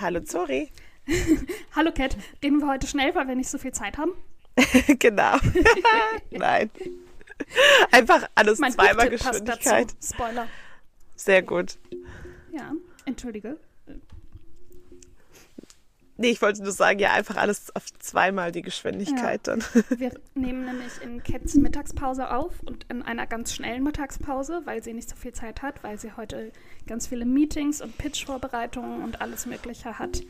Hallo Zori. Hallo Cat, reden wir heute schnell, weil wir nicht so viel Zeit haben? genau. Nein. Einfach alles Mein zweimal Geschwindigkeit. Spoiler. Sehr gut. Ja, entschuldige. Nee, ich wollte nur sagen, ja, einfach alles auf zweimal die Geschwindigkeit dann. Wir nehmen nämlich in Cats Mittagspause auf und in einer ganz schnellen Mittagspause, weil sie nicht so viel Zeit hat, weil sie heute ganz viele Meetings und Pitch-Vorbereitungen und alles Mögliche hat.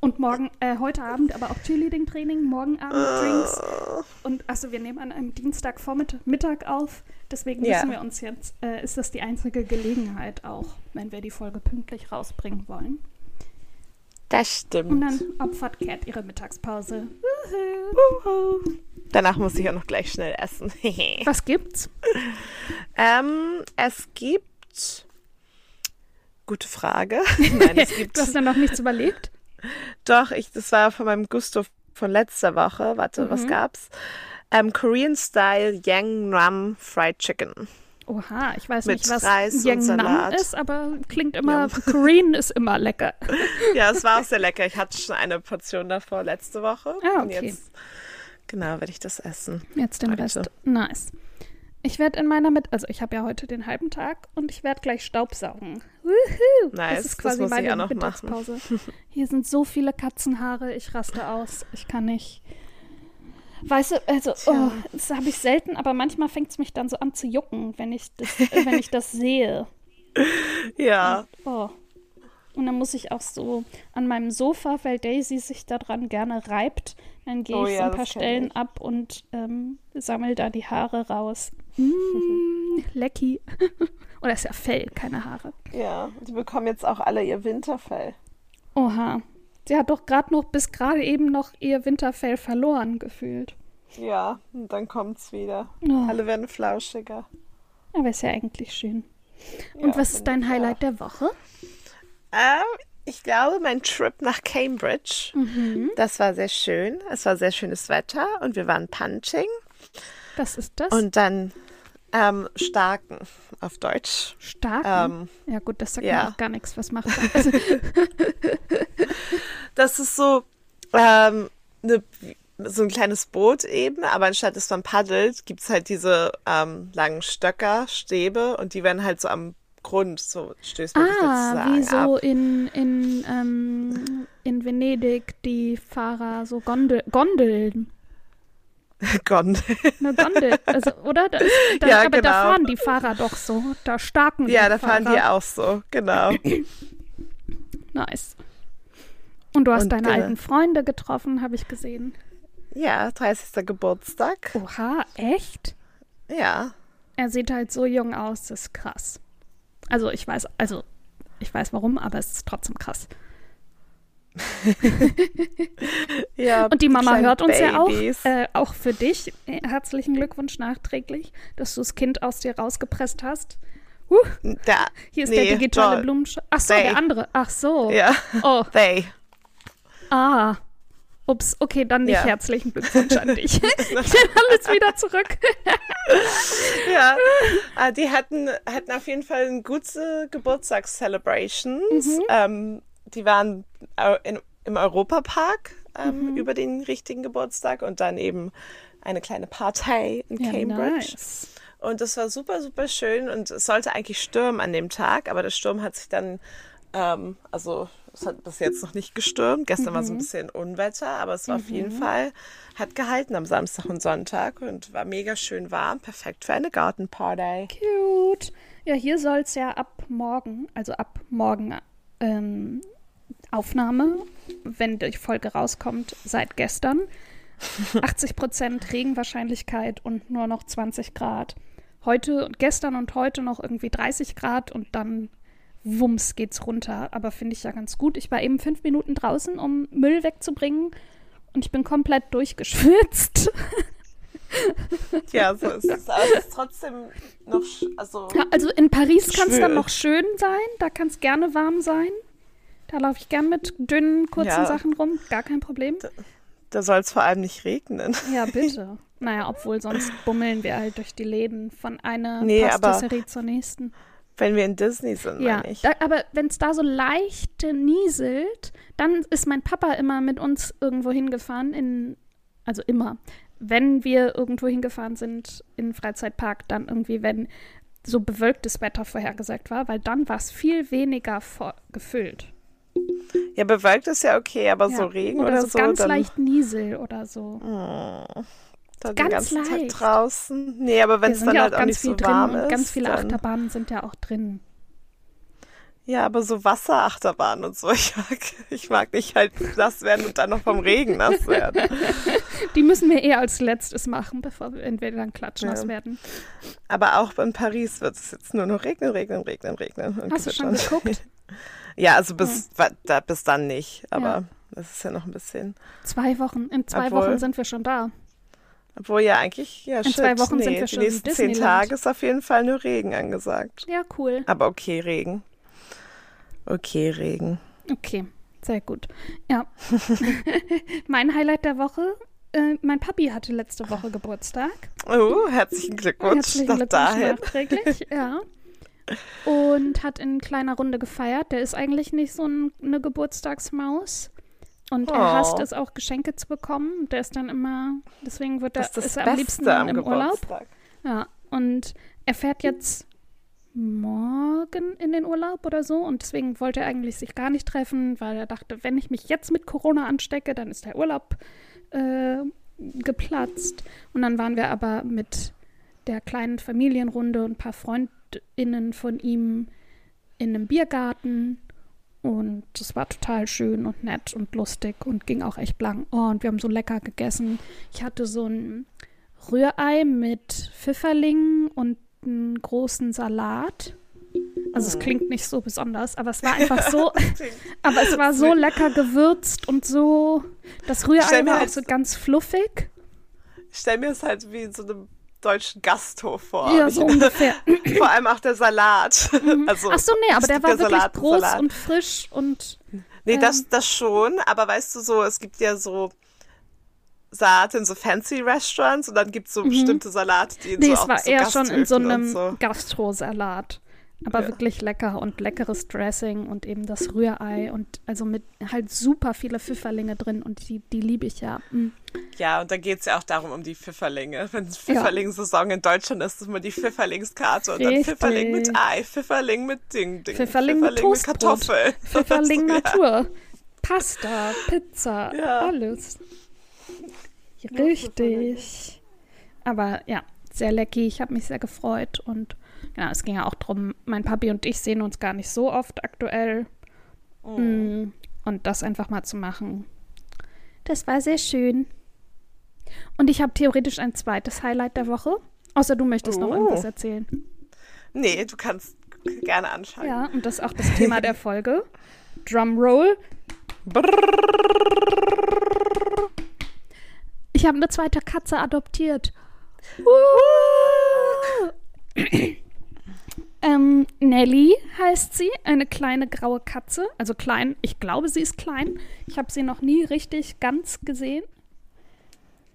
Und morgen, äh, heute Abend aber auch Cheerleading-Training, morgen Abend Drinks. Und achso, wir nehmen an einem Dienstagvormittag Mittag auf. Deswegen Ja. müssen wir uns jetzt, äh, ist das die einzige Gelegenheit auch, wenn wir die Folge pünktlich rausbringen wollen. Das Und stimmt. dann opfert Cat ihre Mittagspause. Danach muss ich auch noch gleich schnell essen. Was gibt's? ähm, es gibt. Gute Frage. Nein, es gibt. Du hast dann noch nichts überlegt? Doch, ich, das war von meinem Gusto von letzter Woche. Warte, Mhm. was gab's? Ähm, Korean Style Yang Nam Fried Chicken. Oha, ich weiß nicht, was Reis und Yang Nam Salat. ist, aber klingt immer, Korean ist immer lecker. Ja, es war auch sehr lecker. Ich hatte schon eine Portion davor letzte Woche. Ah, Und okay. jetzt, genau, werde ich das essen. Jetzt den Heute. Rest. Nice. Ich werde in meiner Mit... Also ich habe ja heute den halben Tag und ich werde gleich Staubsaugen. Woohoo! Nice, das ist das quasi ich meine machen. Mittagspause. Hier sind so viele Katzenhaare, ich raste aus. Ich kann nicht... Weißt du, also, oh, das habe ich selten, aber manchmal fängt es mich dann so an zu jucken, wenn ich das, wenn ich das sehe. Ja, Oh. Und dann muss ich auch so an meinem Sofa, weil Daisy sich daran gerne reibt, dann gehe Oh ich ja, so ein paar Stellen ich. ab und ähm, sammel da die Haare raus. Mm, lecky. Oder ist ja Fell, keine Haare. ja. Die bekommen jetzt auch alle ihr Winterfell. Oha. Sie hat doch gerade noch, bis gerade eben noch ihr Winterfell verloren gefühlt. Ja, und dann kommt's wieder. Oh, Alle werden flauschiger. aber ist ja eigentlich schön. Ja, Und was ist dein Highlight auch. der Woche? Ähm, ich glaube, mein Trip nach Cambridge, Mhm. das war sehr schön. Es war sehr schönes Wetter und wir waren Punching Was ist das? und dann ähm, Starken auf Deutsch. Stark. Ähm, ja gut, das sagt ja. mir auch gar nichts. Was macht das? Also, das ist so, ähm, ne, so ein kleines Boot eben, aber anstatt dass man paddelt, gibt es halt diese ähm, langen Stöcker, Stäbe und die werden halt so am Grund, so stößt man sich Ah, sozusagen wie so ab. in, in, ähm, in Venedig die Fahrer so Gondel, Gondeln. Gott. Eine Gondel, also, oder? Da da, Ja, aber da genau. fahren die Fahrer doch so. Da starken Ja, die da fahren die Fahrer. auch so, genau. Nice. Und du hast Und, deine äh, alten Freunde getroffen, habe ich gesehen. Ja, 30. Geburtstag. Oha, echt? Ja. Er sieht halt so jung aus, das ist krass. Also ich weiß, also ich weiß warum, aber es ist trotzdem krass. ja Und die Mama hört uns ja auch. Babys. Äh, auch für dich. äh, Herzlichen Glückwunsch nachträglich, dass du das Kind aus dir rausgepresst hast. Uh, Da, hier ist nee, der digitale. Blumenschau. Ach so, They. der andere. Ach so. Ja, Oh, they. ah. Ups, okay, dann nicht Ja. herzlichen Glückwunsch an dich. ich nehme alles wieder zurück. Ja, ah, die hatten, hatten auf jeden Fall eine gute Geburtstagscelebrations. Mhm. Ähm, die waren in, im Europapark ähm, über den richtigen Geburtstag und dann eben eine kleine Partei in Ja, Cambridge. nice. Und das war super, super schön und es sollte eigentlich stürmen an dem Tag, aber der Sturm hat sich dann, ähm, also es hat bis jetzt noch nicht gestürmt. Gestern war so ein bisschen Unwetter, aber es war auf jeden Fall, hat gehalten am Samstag und Sonntag und war mega schön warm, perfekt für eine Gartenparty. Cute. Ja, hier soll es ja ab morgen, also ab morgen ähm, Aufnahme, wenn die Folge rauskommt, seit gestern. 80% Regenwahrscheinlichkeit und nur noch 20 Grad. Heute und gestern und heute noch irgendwie 30 Grad und dann wumms geht's runter. Aber finde ich ja ganz gut. Ich war eben fünf Minuten draußen, um Müll wegzubringen und ich bin komplett durchgeschwitzt. Ja, so ist es. Aber es ist trotzdem noch, also Ja, also in Paris kann es dann noch schön sein. Da kann es gerne warm sein. Da laufe ich gern mit dünnen, kurzen Ja. Sachen rum. Gar kein Problem. Da soll es vor allem nicht regnen. Ja, bitte. naja, obwohl sonst bummeln wir halt durch die Läden von einer Nee, Pastisserie zur nächsten. Wenn wir in Disney sind, Ja, meine ich. da, aber wenn es da so leicht nieselt, dann ist mein Papa immer mit uns irgendwo hingefahren, in, also immer. Wenn wir irgendwo hingefahren sind in den Freizeitpark, dann irgendwie, wenn so bewölktes Wetter vorhergesagt war, weil dann war es viel weniger gefüllt. Ja, bewölkt ist ja okay, aber Ja. so Regen oder oder, so, so, ganz dann, leicht Niesel oder so. Oh, dann Ganz den ganzen leicht. Tag draußen. Nee, aber wenn es dann ja halt auch auch ganz nicht viel so warm ist. ganz viele dann, Achterbahnen sind ja auch drin. Ja, aber so Wasserachterbahnen und so. Ich mag, ich mag nicht halt nass werden und dann noch vom Regen nass werden. Die müssen wir eher als letztes machen, bevor wir entweder dann klatschnass Ja. werden. Aber auch in Paris wird es jetzt nur noch regnen, regnen, regnen, regnen. Hast du schon geguckt? Ja, also bis, da, bis dann nicht. Aber Ja. das ist ja noch ein bisschen. Zwei Wochen. In zwei Obwohl- Wochen sind wir schon da. Obwohl ja eigentlich, ja, In shit, zwei Wochen nee, sind wir die schon in nächsten zehn. Tage ist auf jeden Fall nur Regen angesagt. Ja, cool. Aber okay, Regen. Okay, Regen. Okay, sehr gut. Ja. mein Highlight der Woche. Äh, mein Papi hatte letzte Woche Geburtstag. Oh, herzlichen Glückwunsch Herzlichen Glückwunsch dahin. nachträglich, ja. Und hat in kleiner Runde gefeiert. Der ist eigentlich nicht so ein, eine Geburtstagsmaus. Und er Oh. hasst es auch, Geschenke zu bekommen. Der ist dann immer, deswegen wird er, Das ist das ist er am liebsten am im Urlaub. Geburtstag. Ja, und er fährt jetzt morgen in den Urlaub oder so und deswegen wollte er eigentlich sich gar nicht treffen, weil er dachte, wenn ich mich jetzt mit Corona anstecke, dann ist der Urlaub äh, geplatzt. Und dann waren wir aber mit der kleinen Familienrunde und ein paar FreundInnen von ihm in einem Biergarten und es war total schön und nett und lustig und ging auch echt lang. Oh, und wir haben so lecker gegessen. Ich hatte so ein Rührei mit Pfifferlingen und einen großen Salat. Also es Mhm. klingt nicht so besonders, aber es war einfach so, aber es war so lecker gewürzt und so, das Rührei war auch halt so ganz fluffig. Ich stelle mir es halt wie in so einem deutschen Gasthof vor. Ja, so ungefähr. Vor allem auch der Salat. Also, Ach so, nee, aber der war ja wirklich Salat groß Salat. und frisch und Nee, ähm, das, das schon, aber weißt du so, es gibt ja so Salat in so fancy Restaurants und dann gibt es so bestimmte Salate, die in Mhm. Nee, so es auch war so eher schon in so einem So. Gastrosalat. Aber Ja. wirklich lecker und leckeres Dressing und eben das Rührei und also mit halt super viele Pfifferlinge drin und die, die liebe ich ja. Mm. Ja, und da geht es ja auch darum, um die Pfifferlinge. Wenn es Pfifferlingssaison in Deutschland ist, ist immer die Pfifferlingskarte und dann. Pfifferling mit Ei, Pfifferling mit Ding, Ding, Pfifferling mit Toastbrot. Kartoffel. Pfifferling. Natur. Pasta, Pizza, Ja. alles. Richtig. Aber ja, sehr lecky. Ich habe mich sehr gefreut. Und genau, es ging ja auch darum, mein Papi und ich sehen uns gar nicht so oft aktuell. Mm, Und das einfach mal zu machen. Das war sehr schön. Und ich habe theoretisch ein zweites Highlight der Woche. Außer du möchtest noch Oh. irgendwas erzählen. Nee, du kannst gerne anschalten. Ja, und das ist auch das Thema der Folge. Drumroll. Ich habe eine zweite Katze adoptiert. ähm, Nelly heißt sie, eine kleine graue Katze. Also klein, ich glaube, sie ist klein. Ich habe sie noch nie richtig ganz gesehen.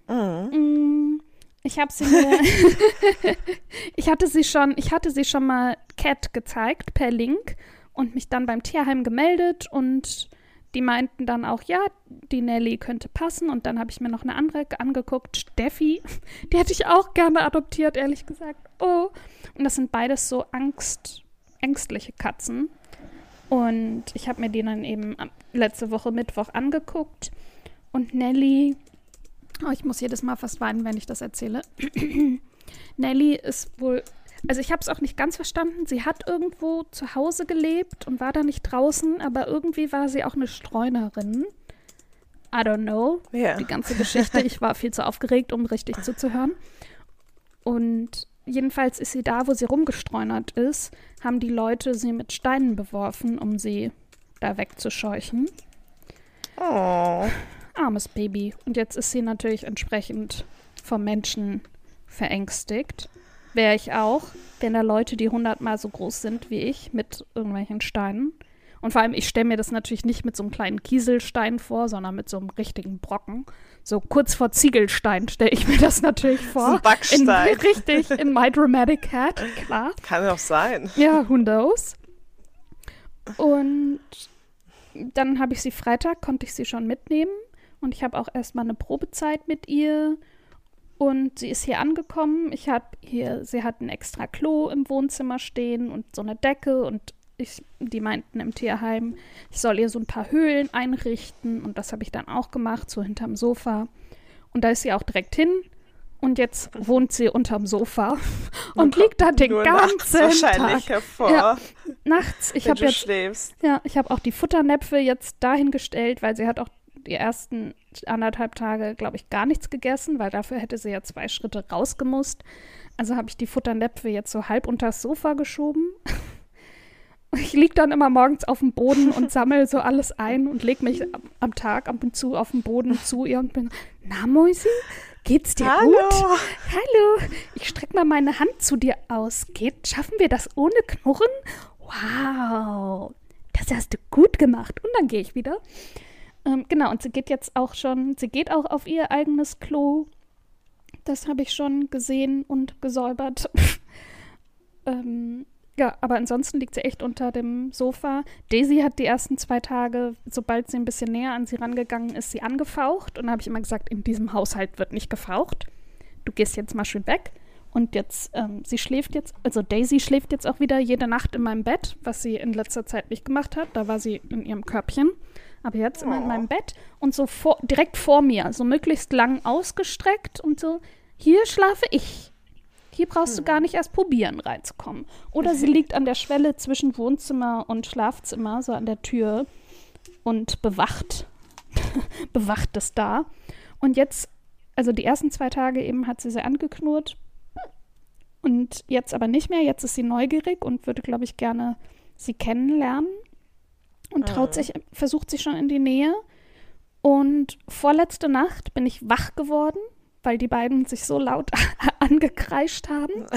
Mm, Ich habe sie mir, ich hatte sie schon, ich hatte sie schon mal Cat gezeigt per Link und mich dann beim Tierheim gemeldet und die meinten dann auch, ja, die Nelly könnte passen. Und dann habe ich mir noch eine andere angeguckt, Steffi, die hätte ich auch gerne adoptiert, ehrlich gesagt. Oh, und das sind beides so Angst, ängstliche Katzen. Und ich habe mir die dann eben letzte Woche Mittwoch angeguckt. Und Nelly, oh, ich muss jedes Mal fast weinen, wenn ich das erzähle. Nelly ist wohl, also ich habe es auch nicht ganz verstanden. Sie hat irgendwo zu Hause gelebt und war da nicht draußen, aber irgendwie war sie auch eine Streunerin. I don't know. Ja. Die ganze Geschichte. Ich war viel zu aufgeregt, um richtig zuzuhören. Und jedenfalls ist sie da, wo sie rumgestreunert ist, haben die Leute sie mit Steinen beworfen, um sie da wegzuscheuchen. Oh. Armes Baby. Und jetzt ist sie natürlich entsprechend vom Menschen verängstigt. Wäre ich auch, wenn da Leute, die hundertmal so groß sind wie ich, mit irgendwelchen Steinen. Und vor allem, ich stelle mir das natürlich nicht mit so einem kleinen Kieselstein vor, sondern mit so einem richtigen Brocken. So kurz vor Ziegelstein stelle ich mir das natürlich vor. So ein Backstein. In, richtig, in My Dramatic Cat, klar. Kann auch sein. Ja, who knows? Und dann habe ich sie Freitag, konnte ich sie schon mitnehmen. Und ich habe auch erstmal eine Probezeit mit ihr. Und sie ist hier angekommen. Ich habe hier, sie hat ein extra Klo im Wohnzimmer stehen und so eine Decke. Und ich, die meinten im Tierheim, ich soll ihr so ein paar Höhlen einrichten. Und das habe ich dann auch gemacht, so hinterm Sofa. Und da ist sie auch direkt hin. Und jetzt wohnt sie unterm Sofa und liegt da den ganzen wahrscheinlich Tag. hervor, Ja, nachts. Ich habe jetzt schläfst. ja, ich habe auch die Futternäpfe jetzt dahingestellt, weil sie hat auch die ersten anderthalb Tage, glaube ich, gar nichts gegessen, weil dafür hätte sie ja zwei Schritte rausgemusst. Also habe ich die Futternäpfe jetzt so halb unters Sofa geschoben. Ich liege dann immer morgens auf dem Boden und sammle so alles ein und lege mich am, am Tag ab und zu auf den Boden zu ihr und bin, na Mäusi, geht's dir Hallo. gut? Hallo, ich strecke mal meine Hand zu dir aus. Geht, schaffen wir das ohne Knurren? Wow, das hast du gut gemacht. Und dann gehe ich wieder. Ähm, genau, und sie geht jetzt auch schon, sie geht auch auf ihr eigenes Klo. Das habe ich schon gesehen und gesäubert. ähm, ja, aber ansonsten liegt sie echt unter dem Sofa. Daisy hat die ersten zwei Tage, sobald sie ein bisschen näher an sie rangegangen ist, sie angefaucht. Und da habe ich immer gesagt, in diesem Haushalt wird nicht gefaucht. Du gehst jetzt mal schön weg. Und jetzt, ähm, sie schläft jetzt, also Daisy schläft jetzt auch wieder jede Nacht in meinem Bett, was sie in letzter Zeit nicht gemacht hat. Da war sie in ihrem Körbchen. Aber jetzt immer in Oh. meinem Bett und so vor, direkt vor mir, so möglichst lang ausgestreckt und so, hier schlafe ich. Hier brauchst du gar nicht erst probieren, reinzukommen. Oder sie liegt an der Schwelle zwischen Wohnzimmer und Schlafzimmer, so an der Tür und bewacht, bewacht es da. Und jetzt, also die ersten zwei Tage eben hat sie sie angeknurrt und jetzt aber nicht mehr. Jetzt ist sie neugierig und würde, glaube ich, gerne sie kennenlernen und traut sich, versucht sich schon in die Nähe. Und vorletzte Nacht bin ich wach geworden, weil die beiden sich so laut angekreischt haben.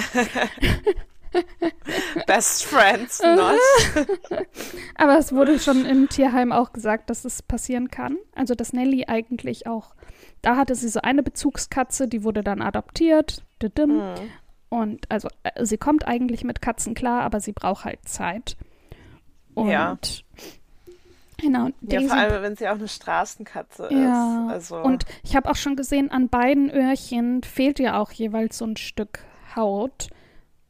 Best friends, not. Aber es wurde schon im Tierheim auch gesagt, dass es passieren kann. Also, dass Nelly eigentlich auch, da hatte sie so eine Bezugskatze, die wurde dann adoptiert. Didim. Mhm. Und also, äh, sie kommt eigentlich mit Katzen klar, aber sie braucht halt Zeit. Und Ja. Genau, Ja, vor allem, wenn sie auch eine Straßenkatze Ja, ist. Also, und ich habe auch schon gesehen, an beiden Öhrchen fehlt ja auch jeweils so ein Stück Haut,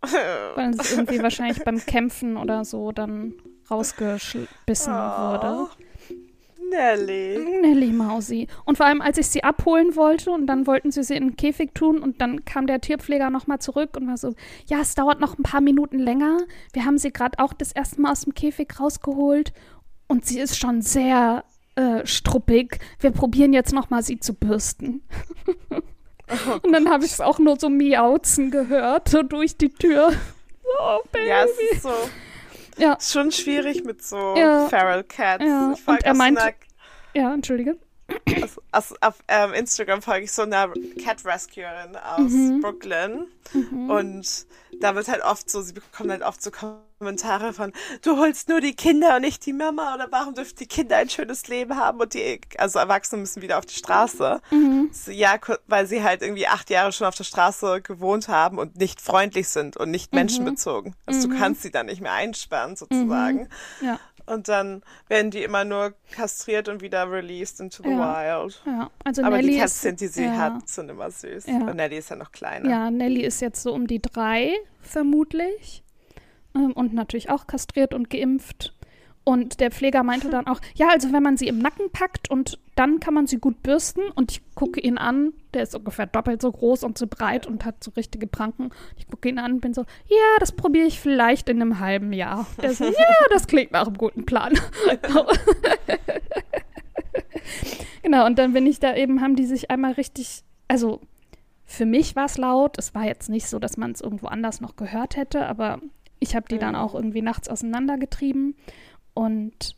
weil es irgendwie wahrscheinlich beim Kämpfen oder so dann rausgebissen wurde. Oh, Nelly. Nelly Mausi. Und vor allem, als ich sie abholen wollte und dann wollten sie sie in den Käfig tun und dann kam der Tierpfleger nochmal zurück und war so, ja, es dauert noch ein paar Minuten länger. Wir haben sie gerade auch das erste Mal aus dem Käfig rausgeholt und sie ist schon sehr äh, struppig. Wir probieren jetzt nochmal, sie zu bürsten. und dann habe ich es auch nur so miauzen gehört, so durch die Tür. Oh, Baby. Ja, es ist so. Ja. Ist schon schwierig mit so Ja. Feral Cats. Ja, Ich und er einer ja, entschuldige. Auf, auf, auf ähm, Instagram folge ich so einer Cat Rescuerin aus Mhm. Brooklyn und da wird halt oft so, sie bekommen halt oft so Kommentare von, du holst nur die Kinder und nicht die Mama oder warum dürfen die Kinder ein schönes Leben haben und die, also Erwachsene müssen wieder auf die Straße. Mhm. So, ja, weil sie halt irgendwie acht Jahre schon auf der Straße gewohnt haben und nicht freundlich sind und nicht menschenbezogen. Also du kannst sie dann nicht mehr einsperren sozusagen. Ja. Und dann werden die immer nur kastriert und wieder released into the Ja. wild. Ja, also Aber Nelly die ist, Katzen, die sie ja. hat, sind immer süß. Ja. Und Nelly ist ja noch kleiner. Ja, Nelly ist jetzt so um die drei, vermutlich. Ähm, und natürlich auch kastriert und geimpft. Und der Pfleger meinte dann auch, ja, also wenn man sie im Nacken packt und dann kann man sie gut bürsten. Und ich gucke ihn an, der ist ungefähr doppelt so groß und so breit und hat so richtige Pranken. Ich gucke ihn an und bin so, ja, das probiere ich vielleicht in einem halben Jahr. Der so, ja, das klingt nach einem guten Plan. genau, und dann bin ich da eben, haben die sich einmal richtig, also für mich war es laut. Es war jetzt nicht so, dass man es irgendwo anders noch gehört hätte, aber ich habe die dann auch irgendwie nachts auseinandergetrieben und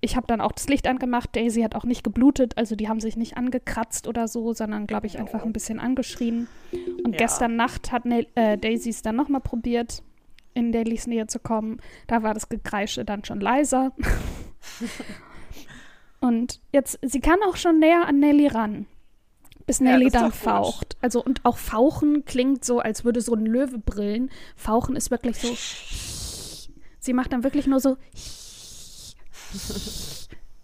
ich habe dann auch das Licht angemacht. Daisy hat auch nicht geblutet, also die haben sich nicht angekratzt oder so, sondern glaube ich einfach ein bisschen angeschrien. Und Ja. gestern Nacht hat Nel äh, Daisy es dann nochmal probiert in Dailys Nähe zu kommen. Da war das Gekreische dann schon leiser. und jetzt, sie kann auch schon näher an Nelly ran. Bis Ja, Nelly dann doch gut. faucht. Also, und auch Fauchen klingt so, als würde so ein Löwe brillen. Fauchen ist wirklich so. Sie macht dann wirklich nur so.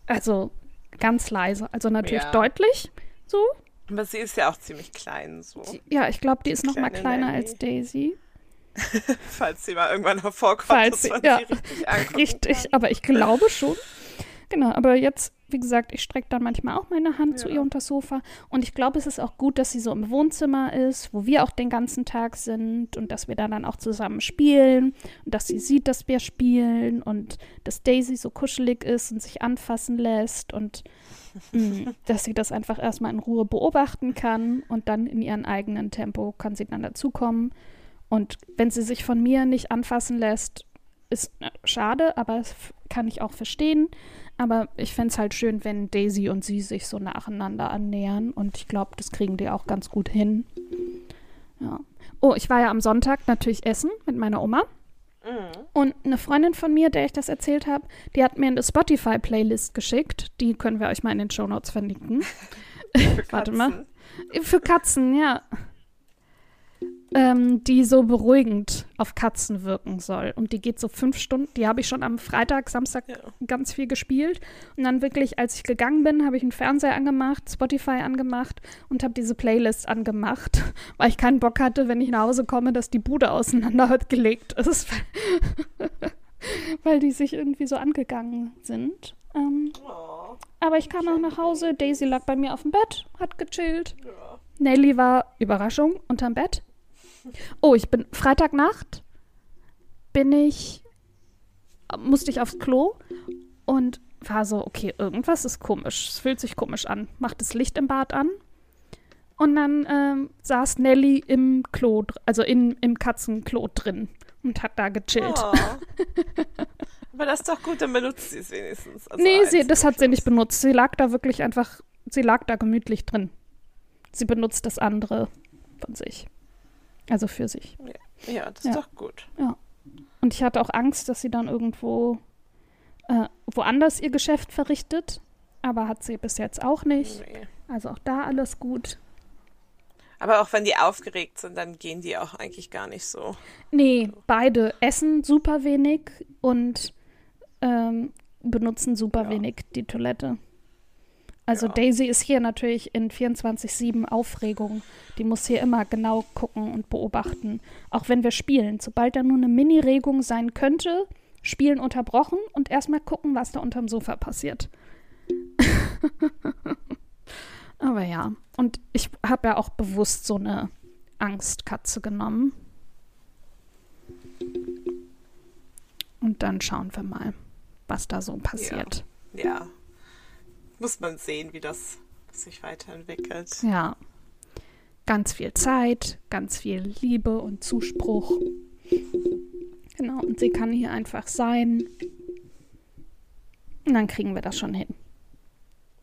Also ganz leise. Also natürlich Ja. deutlich so. Aber sie ist ja auch ziemlich klein, so. Ja, ich glaube, die ist noch mal Kleine kleiner Nelly. als Daisy. Falls sie mal irgendwann hervorkommt, Falls dass sie- man ja. sie richtig angucken Richtig, kann. aber ich glaube schon. Genau, aber jetzt, wie gesagt, ich strecke dann manchmal auch meine Hand zu Ja. ihr unter das Sofa. Und ich glaube, es ist auch gut, dass sie so im Wohnzimmer ist, wo wir auch den ganzen Tag sind und dass wir da dann auch zusammen spielen und dass sie sieht, dass wir spielen und dass Daisy so kuschelig ist und sich anfassen lässt und mh, dass sie das einfach erstmal in Ruhe beobachten kann und dann in ihrem eigenen Tempo kann sie dann dazukommen. Und wenn sie sich von mir nicht anfassen lässt, ist äh, schade, aber das kann ich auch verstehen. Aber ich fände es halt schön, wenn Daisy und sie sich so nacheinander annähern. Und ich glaube, das kriegen die auch ganz gut hin. Ja. Oh, ich war ja am Sonntag natürlich essen mit meiner Oma. Mhm. Und eine Freundin von mir, der ich das erzählt habe, die hat mir eine Spotify-Playlist geschickt. Die können wir euch mal in den Shownotes verlinken. Für Warte mal. Für Katzen, ja. Ähm, die so beruhigend auf Katzen wirken soll. Und die geht so fünf Stunden. Die habe ich schon am Freitag, Samstag Ja. ganz viel gespielt. Und dann wirklich, als ich gegangen bin, habe ich einen Fernseher angemacht, Spotify angemacht und habe diese Playlist angemacht, weil ich keinen Bock hatte, wenn ich nach Hause komme, dass die Bude auseinandergelegt ist. weil die sich irgendwie so angegangen sind. Ähm, Oh, aber ich kam auch nach Hause. Daisy lag bei mir auf dem Bett, hat gechillt. ja. Nelly war, Überraschung, unterm Bett. Oh, ich bin Freitagnacht bin ich, musste ich aufs Klo und war so, okay, irgendwas ist komisch. Es fühlt sich komisch an. Macht das Licht im Bad an. Und dann ähm, saß Nelly im Klo, also in, im Katzenklo drin und hat da gechillt. Oh. Aber das ist doch gut, dann benutzt sie es wenigstens. Also nee, sie, das hat sie nicht benutzt. Sie lag da wirklich einfach, sie lag da gemütlich drin. Sie benutzt das andere von sich. Also für sich. Ja, das Ja. ist doch gut. Und ich hatte auch Angst, dass sie dann irgendwo äh, woanders ihr Geschäft verrichtet. Aber hat sie bis jetzt auch nicht. Nee. Also auch da alles gut. Aber auch wenn die aufgeregt sind, dann gehen die auch eigentlich gar nicht so. Nee, beide essen super wenig und ähm, benutzen super Ja. wenig die Toilette. Also Ja. Daisy ist hier natürlich in 24-7 Aufregung. Die muss hier immer genau gucken und beobachten. Auch wenn wir spielen. Sobald da nur eine Mini-Regung sein könnte, Spielen unterbrochen und erstmal gucken, was da unterm Sofa passiert. Aber ja. Und ich habe ja auch bewusst so eine Angstkatze genommen. Und dann schauen wir mal, was da so passiert. Ja. Muss man sehen, wie das sich weiterentwickelt. Ja. Ganz viel Zeit, ganz viel Liebe und Zuspruch. Genau, und sie kann hier einfach sein. Und dann kriegen wir das schon hin.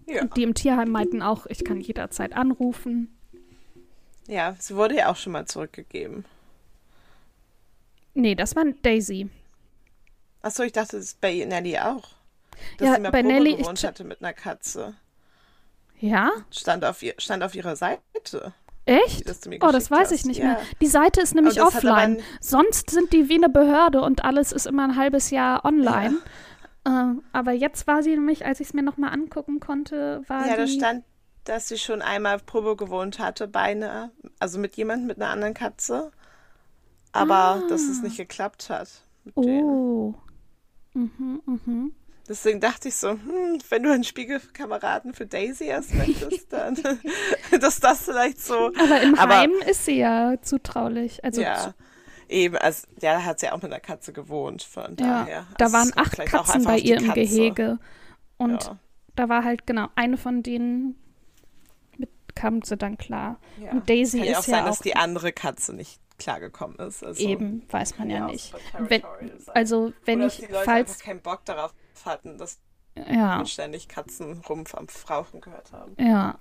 Ja. Und die im Tierheim meinten auch, ich kann jederzeit anrufen. ja, sie wurde ja auch schon mal zurückgegeben. Nee, das war Daisy. Achso, ich dachte, das ist bei Nelly auch. Dass Ja, sie mal bei Probe Nelly, ich gewohnt hatte mit einer Katze. Ja? Stand auf, ihr, stand auf ihrer Seite. Echt? das Oh, das weiß hast. ich nicht Ja. mehr. Die Seite ist nämlich offline. ein- Sonst sind die wie eine Behörde und alles ist immer ein halbes Jahr online. Äh, aber jetzt war sie nämlich, als ich es mir nochmal angucken konnte, war Ja, da stand, dass sie schon einmal Probe gewohnt hatte bei einer, also mit jemandem mit einer anderen Katze. Aber dass es nicht geklappt hat. mit denen. Ah. Oh. Mhm, mhm. Deswegen dachte ich so, hm, wenn du einen Spiegelkameraden für Daisy erst möchtest, dann dass das vielleicht so. Aber im Aber- Heim ist sie ja zutraulich. Also ja, eben, also ja, da hat sie auch mit einer Katze gewohnt, von ja, daher. da Also, waren es kommt acht auch Katzen bei ihr im Katze. Gehege. Und ja, da war halt genau eine von denen, mit kam sie dann klar. ja. Und Daisy Kann ja auch ist sein, ja dass auch die andere Katze nicht klargekommen ist. Also, eben, weiß man ja nicht. Wenn, also wenn Oder ich, falls, keinen Bock darauf hatten, dass ja, ständig Katzenrumpf am Frauchen gehört haben. ja.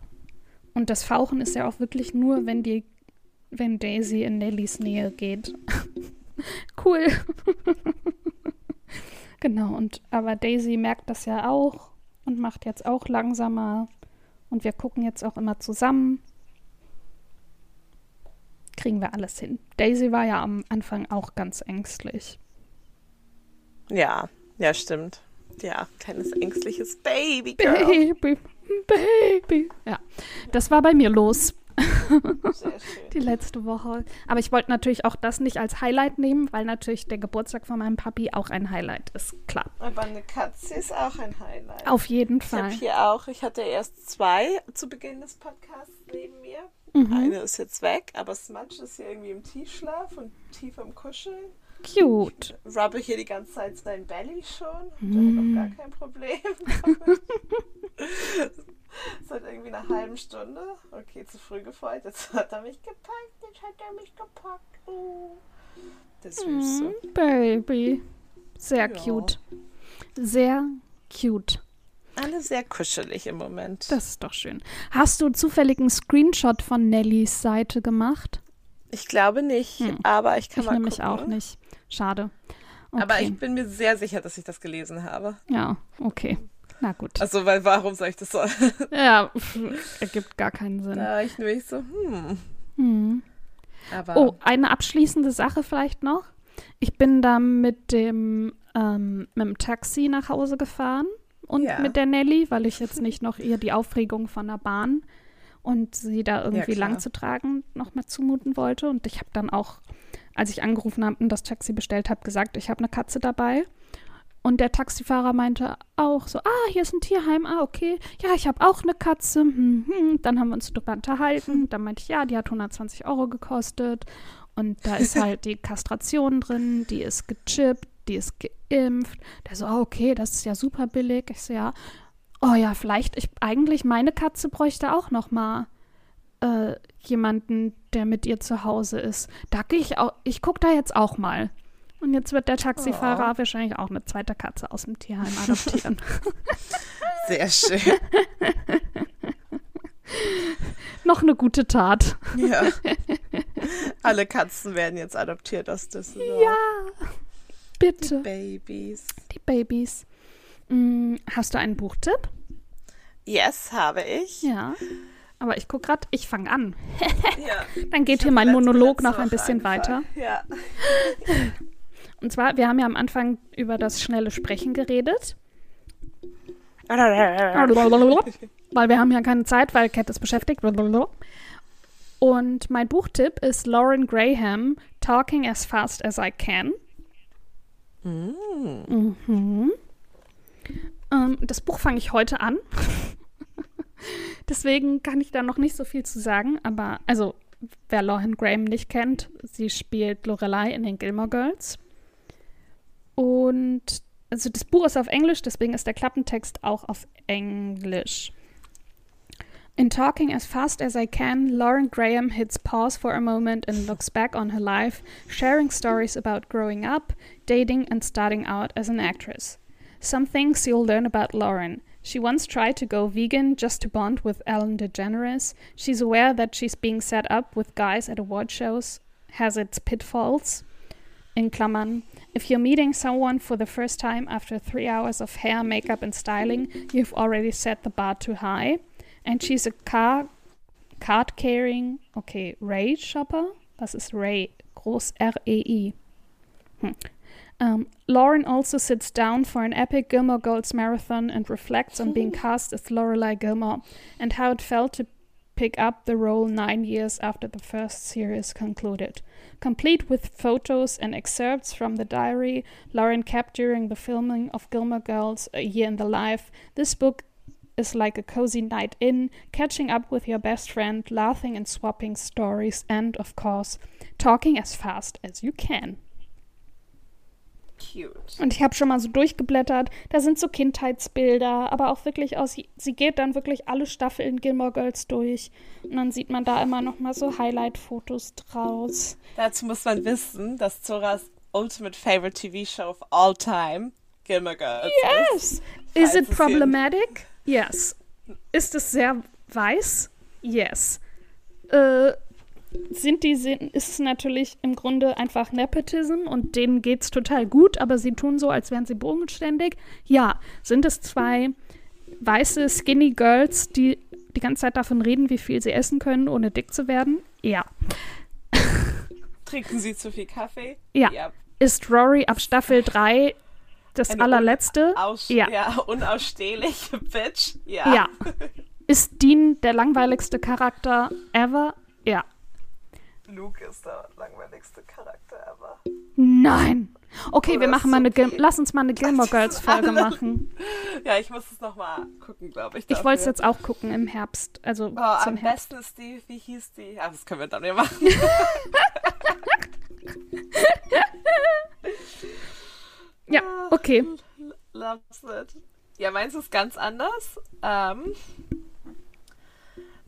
Und das Fauchen ist ja auch wirklich nur, wenn die, wenn Daisy in Nellys Nähe geht. cool. genau, und aber Daisy merkt das ja auch und macht jetzt auch langsamer. Und wir gucken jetzt auch immer zusammen. Kriegen wir alles hin. Daisy war ja am Anfang auch ganz ängstlich. Ja, ja, stimmt. Ja, kleines ängstliches Baby Girl. Baby, Baby. Ja, das war bei mir los. Sehr schön. Die letzte Woche. Aber ich wollte natürlich auch das nicht als Highlight nehmen, weil natürlich der Geburtstag von meinem Papi auch ein Highlight ist. Klar. Aber eine Katze ist auch ein Highlight. Auf jeden Ich habe Fall. hier auch, ich hatte erst zwei zu Beginn des Podcasts neben mir. Mhm. Eine ist jetzt weg, aber Smudge ist hier irgendwie im Tiefschlaf und tief am Kuscheln. Cute. Rubbe hier die ganze Zeit sein Belly schon. Da Mhm. hat auch gar kein Problem. Seit irgendwie einer halben Stunde. Okay, zu früh gefreut. Jetzt hat er mich gepackt. Jetzt hat er mich gepackt. Oh. Der Süße. Mm, Baby. Sehr Ja. cute. Sehr cute. Alle sehr kuschelig im Moment. Das ist doch schön. Hast du zufällig einen Screenshot von Nellys Seite gemacht? Ich glaube nicht, Hm. aber ich kann Ich mal nämlich gucken. auch nicht. Schade. Okay. Aber ich bin mir sehr sicher, dass ich das gelesen habe. ja, okay. Na gut. Also, weil warum soll ich das so? Ja, pff, ergibt gar keinen Sinn. da ich nämlich so, hm. Hm. Aber Oh, eine abschließende Sache vielleicht noch. Ich bin da mit dem, ähm, mit dem Taxi nach Hause gefahren und Ja. mit der Nelly, weil ich jetzt nicht noch ihr die Aufregung von der Bahn und sie da irgendwie klar. lang zu tragen nochmal zumuten wollte. Und ich habe dann auch, als ich angerufen habe und das Taxi bestellt habe, gesagt, ich habe eine Katze dabei. Und der Taxifahrer meinte auch so, ah, hier ist ein Tierheim, ah, okay. Ja, ich habe auch eine Katze. Hm, hm. Dann haben wir uns darüber unterhalten. Dann meinte ich, ja, die hat 120 Euro gekostet. Und da ist halt die Kastration drin, die ist gechippt, die ist geimpft. Der so, ah, okay, das ist ja super billig. Ich so, ja, oh ja, vielleicht, ich, eigentlich meine Katze bräuchte auch noch mal äh, jemanden, der mit ihr zu Hause ist. Da gehe ich auch, ich gucke da jetzt auch mal. Und jetzt wird der Taxifahrer wahrscheinlich auch eine zweite Katze aus dem Tierheim adoptieren. sehr schön. noch eine gute Tat. ja. Alle Katzen werden jetzt adoptiert aus Düsseldorf. Ja, bitte. Babys. Die Babys. Mm, hast du einen Buchtipp? Yes, habe ich. Ja. Aber ich gucke gerade, ich fange an. Ja. Dann geht hier mein Monolog noch ein bisschen weiter. angefangen. Ja. Und zwar, wir haben ja am Anfang über das schnelle Sprechen geredet. Weil wir haben ja keine Zeit, weil Cat ist beschäftigt. Und mein Buchtipp ist Lauren Graham, Talking as Fast as I Can. Mhm. Ähm, das Buch fange ich heute an. Deswegen kann ich da noch nicht so viel zu sagen. Aber, also, wer Lauren Graham nicht kennt, sie spielt Lorelei in den Gilmore Girls. Und, also, das Buch ist auf Englisch, deswegen ist der Klappentext auch auf Englisch. In talking as fast as I can, Lauren Graham hits pause for a moment and looks back on her life, sharing stories about growing up, dating, and starting out as an actress. Some things you'll learn about Lauren. She once tried to go vegan just to bond with Ellen DeGeneres. She's aware that she's being set up with guys at award shows, has its pitfalls. In Klammern, if you're meeting someone for the first time after three hours of hair, makeup, and styling, you've already set the bar too high. And she's a car card carrying, okay, Ray shopper. Was ist Ray? Groß R-E-I. Hm. Um, Lauren also sits down for an epic Gilmore Girls marathon and reflects on being cast as Lorelai Gilmore and how it felt to pick up the role nine years after the first series concluded. Complete with photos and excerpts from the diary Lauren kept during the filming of Gilmore Girls A Year in the Life, this book is like a cozy night in, catching up with your best friend, laughing and swapping stories, and, of course, talking as fast as you can. Cute. Und ich habe schon mal so durchgeblättert. Da sind so Kindheitsbilder, aber auch wirklich aus. Sie geht dann wirklich alle Staffeln Gilmore Girls durch. Und dann sieht man da immer noch mal so Highlight-Fotos draus. Dazu muss man wissen, dass Zoras Ultimate Favorite TV Show of all time Gilmore Girls ist. Is Falls it problematic? Yes. Ist es sehr weiß? Yes. Äh, sind die, ist es natürlich im Grunde einfach Nepotism und denen geht es total gut, aber sie tun so, als wären sie bodenständig. Ja, sind es zwei weiße Skinny Girls, die die ganze Zeit davon reden, wie viel sie essen können, ohne dick zu werden? Ja. Trinken sie zu viel Kaffee? Ja. ja. Ist Rory ab Staffel 3 das Eine allerletzte? ja. ja, unausstehliche Bitch. Ja. ja. Ist Dean der langweiligste Charakter ever? Ja. Luke ist der langweiligste Charakter ever. Nein. Okay, Oder wir machen mal eine okay. Lass uns mal eine Gilmore Girls Folge machen. ja, ich muss es noch mal gucken, glaube ich. Dafür. Ich wollte es jetzt auch gucken im Herbst, also oh, zum am Herbst. besten ist die, wie hieß die? Ja, das können wir dann ja machen. ja, okay. Loves it. Ja, meins ist ganz anders. Ähm,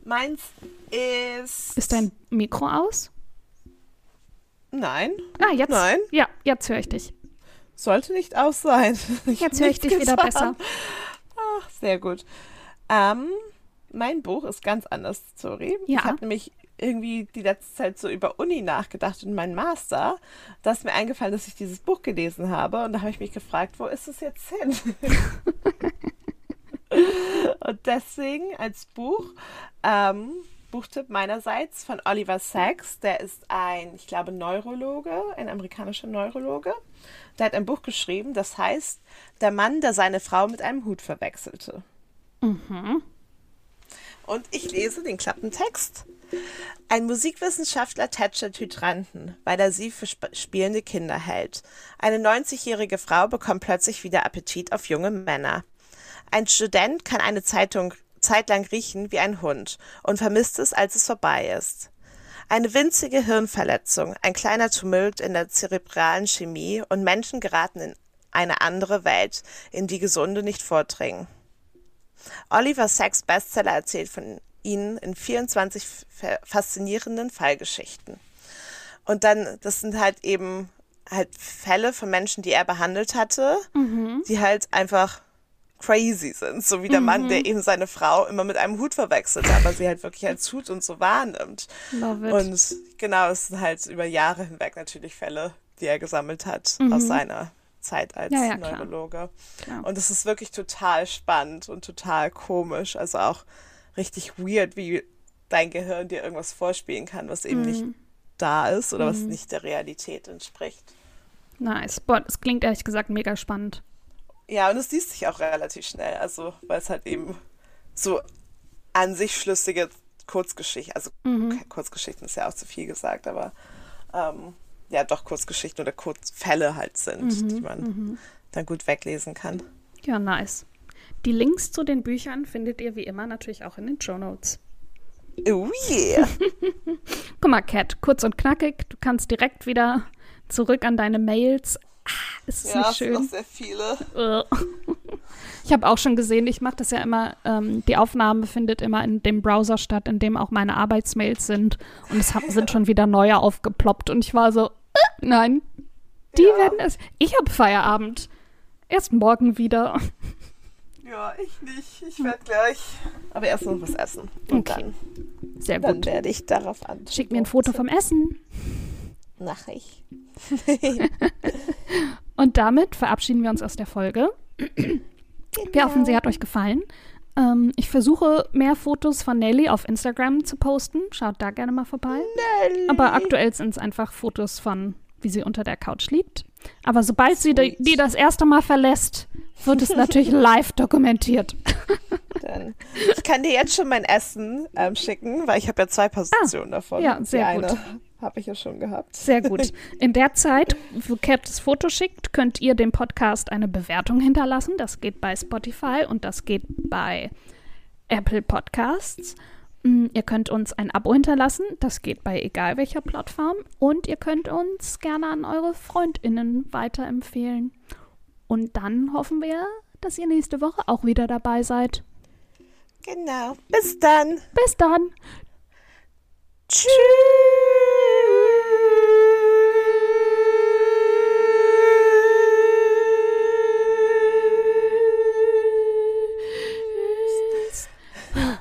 meins ist. Ist dein Mikro aus? Nein. Ah, jetzt. Nein. Ja, jetzt höre ich dich. Sollte nicht aus sein. Ich jetzt höre ich dich wieder besser. Ach, sehr gut. Ähm, mein Buch ist ganz anders, sorry. Ja. Ich habe nämlich irgendwie die letzte Zeit so über Uni nachgedacht und meinen Master. Da ist mir eingefallen, dass ich dieses Buch gelesen habe und da habe ich mich gefragt, wo ist es jetzt hin? und deswegen als Buch, ähm, Buchtipp meinerseits von Oliver Sacks, der ist ein, ich glaube, Neurologe, ein amerikanischer Neurologe. Der hat ein Buch geschrieben, das heißt Der Mann, der seine Frau mit einem Hut verwechselte. Mhm. Und ich lese den Klappentext. Ein Musikwissenschaftler tätschert Hydranten, weil er sie für spielende Kinder hält. Eine 90-jährige Frau bekommt plötzlich wieder Appetit auf junge Männer. Ein Student kann eine Zeitung zeitlang riechen wie ein Hund und vermisst es, als es vorbei ist. Eine winzige Hirnverletzung, ein kleiner Tumult in der zerebralen Chemie und Menschen geraten in eine andere Welt, in die Gesunde nicht vordringen. Oliver Sacks Bestseller erzählt von ihnen in 24 faszinierenden Fallgeschichten. Und dann, das sind halt eben halt Fälle von Menschen, die er behandelt hatte, mhm. die halt einfach crazy sind. So wie der mhm. Mann, der mhm. eben seine Frau immer mit einem Hut verwechselt, aber sie halt wirklich als Hut und so wahrnimmt. Und genau, es sind halt über Jahre hinweg natürlich Fälle, die er gesammelt hat mhm. aus seiner Zeit als ja, ja, Neurologe. Ja. Und es ist wirklich total spannend und total komisch. Also auch richtig weird, wie dein Gehirn dir irgendwas vorspielen kann, was eben mhm. nicht da ist oder mhm. was nicht der Realität entspricht. Nice. Boah, das klingt ehrlich gesagt mega spannend. Ja, und es liest sich auch relativ schnell, also weil es halt eben so an sich schlüssige Kurzgeschichten, also mhm. Kurzgeschichten ist ja auch zu viel gesagt, aber ähm, ja doch Kurzgeschichten oder Kurzfälle halt sind, mhm. die man mhm. dann gut weglesen kann. Ja, nice. Die Links zu den Büchern findet ihr wie immer natürlich auch in den Show Notes. Oh yeah. Guck mal, Cat, kurz und knackig. Du kannst direkt wieder zurück an deine Mails ist es ja, nicht schön? Ja, sehr viele. Ich habe auch schon gesehen, ich mache das ja immer, ähm, die Aufnahme findet immer in dem Browser statt, in dem auch meine Arbeitsmails sind. Und es hab, sind schon wieder neue aufgeploppt. Und ich war so, äh, nein, die ja. werden es. Ich habe Feierabend. Erst morgen wieder. Ja, ich nicht. Ich werde gleich. Aber erst noch was essen. Und okay. dann. Sehr gut. Dann werde ich darauf an. Schick mir ein Foto vom Essen. Mach ich. Und damit verabschieden wir uns aus der Folge. Genau. Wir hoffen, sie hat euch gefallen. Ähm, ich versuche mehr Fotos von Nelly auf Instagram zu posten. Schaut da gerne mal vorbei. Nelly. Aber aktuell sind es einfach Fotos von, wie sie unter der Couch liegt. Aber sobald Sweet. sie die, die das erste Mal verlässt, wird es natürlich live dokumentiert. Dann. Ich kann dir jetzt schon mein Essen ähm, schicken, weil ich habe ja zwei Positionen ah, davon. Ja, sehr die gut. Habe ich ja schon gehabt. Sehr gut. In der Zeit, wo Cat das Foto schickt, könnt ihr dem Podcast eine Bewertung hinterlassen. Das geht bei Spotify und das geht bei Apple Podcasts. Mm, ihr könnt uns ein Abo hinterlassen. Das geht bei egal welcher Plattform. Und ihr könnt uns gerne an eure FreundInnen weiterempfehlen. Und dann hoffen wir, dass ihr nächste Woche auch wieder dabei seid. Genau. Bis dann. Bis dann. Tschüss.